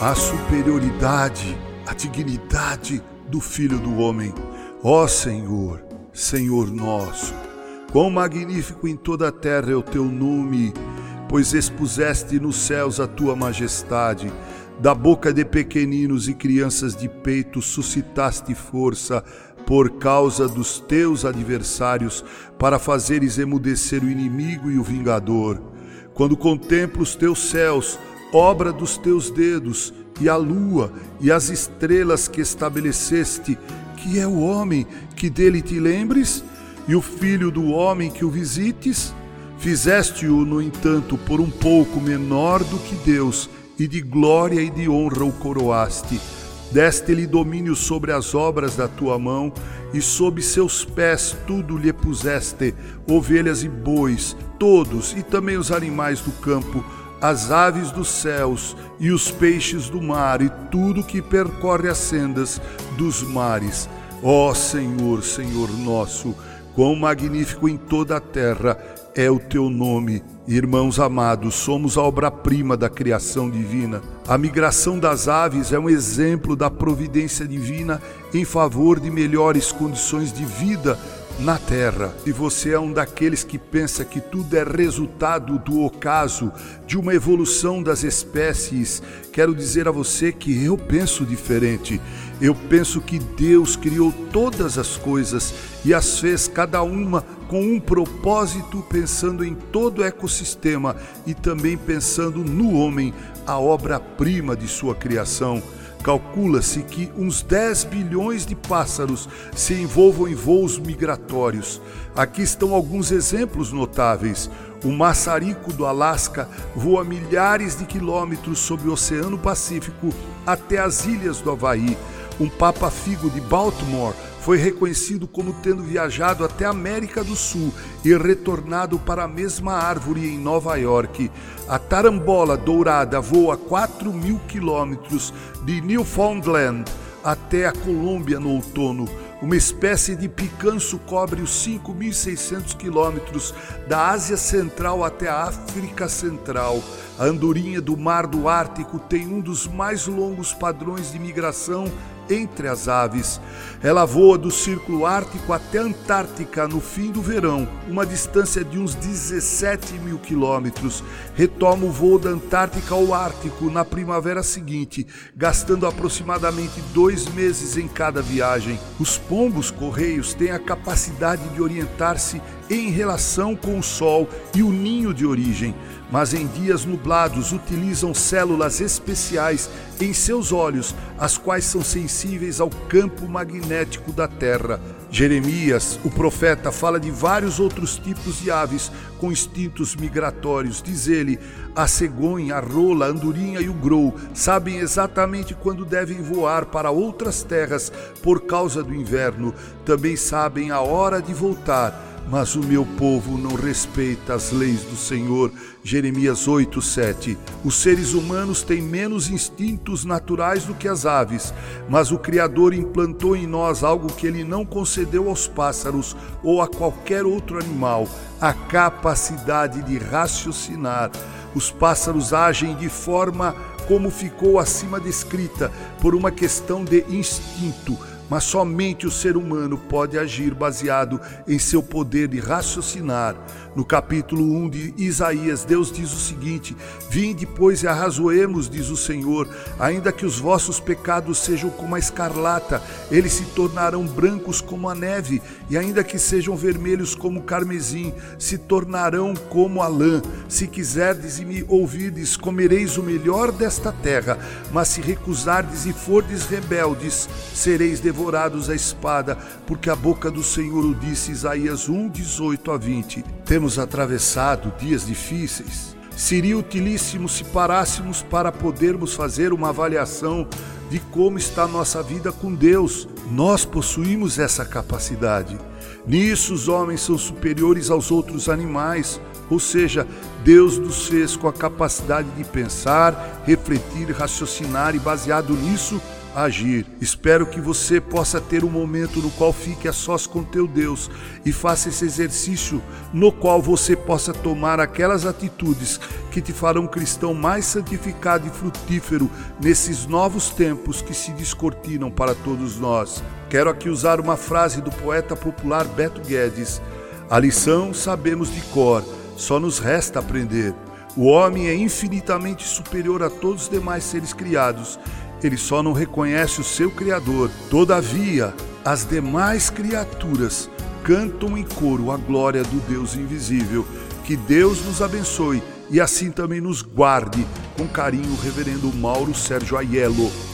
a superioridade, a dignidade do Filho do Homem. Ó Senhor, Senhor nosso, quão magnífico em toda a terra é o teu nome, pois expuseste nos céus a tua majestade. Da boca de pequeninos e crianças de peito suscitaste força por causa dos teus adversários, para fazeres emudecer o inimigo e o vingador. Quando contemplo os teus céus, obra dos teus dedos, e a lua e as estrelas que estabeleceste, que é o homem que dele te lembres, e o filho do homem que o visites? Fizeste-o, no entanto, por um pouco menor do que Deus, e de glória e de honra o coroaste. Deste-lhe domínio sobre as obras da tua mão, e sob seus pés tudo lhe puseste: ovelhas e bois, todos, e também os animais do campo, as aves dos céus e os peixes do mar, e tudo que percorre as sendas dos mares. Ó Senhor, Senhor nosso, quão magnífico em toda a terra é o teu nome. Irmãos amados, somos a obra-prima da criação divina. A migração das aves é um exemplo da providência divina em favor de melhores condições de vida na terra. Se você é um daqueles que pensa que tudo é resultado do ocaso, de uma evolução das espécies, quero dizer a você que eu penso diferente. Eu penso que Deus criou todas as coisas e as fez cada uma com um propósito, pensando em todo o ecossistema e também pensando no homem, a obra-prima de sua criação. Calcula-se que uns 10 bilhões de pássaros se envolvam em voos migratórios. Aqui estão alguns exemplos notáveis. O maçarico do Alasca voa milhares de quilômetros sobre o Oceano Pacífico até as ilhas do Havaí. Um papa-figo de Baltimore foi reconhecido como tendo viajado até a América do Sul e retornado para a mesma árvore em Nova York. A tarambola dourada voa 4 mil quilômetros de Newfoundland até a Colômbia no outono. Uma espécie de picanço cobre os 5.600 quilômetros da Ásia Central até a África Central. A andorinha do Mar do Ártico tem um dos mais longos padrões de migração entre as aves. Ela voa do Círculo Ártico até a Antártica no fim do verão, uma distância de uns 17 mil quilômetros. Retoma o voo da Antártica ao Ártico na primavera seguinte, gastando aproximadamente dois meses em cada viagem. Os pombos correios têm a capacidade de orientar-se em relação com o Sol e o ninho de origem mas em dias nublados utilizam células especiais em seus olhos, as quais são sensíveis ao campo magnético da Terra. Jeremias, o profeta, fala de vários outros tipos de aves com instintos migratórios. Diz ele: a cegonha, a rola, a andorinha e o grou sabem exatamente quando devem voar para outras terras por causa do inverno. Também sabem a hora de voltar mas o meu povo não respeita as leis do Senhor. Jeremias 8, 7. Os seres humanos têm menos instintos naturais do que as aves, mas o Criador implantou em nós algo que ele não concedeu aos pássaros ou a qualquer outro animal: a capacidade de raciocinar. Os pássaros agem de forma como ficou acima descrita, por uma questão de instinto mas somente o ser humano pode agir baseado em seu poder de raciocinar. No capítulo 1 de Isaías, Deus diz o seguinte: Vinde, pois, e arrazoemos, diz o Senhor, ainda que os vossos pecados sejam como a escarlata, eles se tornarão brancos como a neve, e ainda que sejam vermelhos como o carmesim, se tornarão como a lã. Se quiserdes e me ouvirdes, comereis o melhor desta terra, mas se recusardes e fordes rebeldes, sereis devorados devorados à espada, porque a boca do Senhor o disse, Isaías 1, 18 a 20. Temos atravessado dias difíceis. Seria utilíssimo se parássemos para podermos fazer uma avaliação de como está nossa vida com Deus. Nós possuímos essa capacidade. Nisso os homens são superiores aos outros animais. Ou seja, Deus nos fez com a capacidade de pensar, refletir, raciocinar e, baseado nisso, agir. Espero que você possa ter um momento no qual fique a sós com teu Deus e faça esse exercício no qual você possa tomar aquelas atitudes que te farão cristão mais santificado e frutífero nesses novos tempos que se descortinam para todos nós. Quero aqui usar uma frase do poeta popular Beto Guedes. A lição sabemos de cor, só nos resta aprender. O homem é infinitamente superior a todos os demais seres criados ele só não reconhece o seu Criador. Todavia, as demais criaturas cantam em coro a glória do Deus invisível. Que Deus nos abençoe e assim também nos guarde. Com carinho, Reverendo Mauro Sérgio Aiello.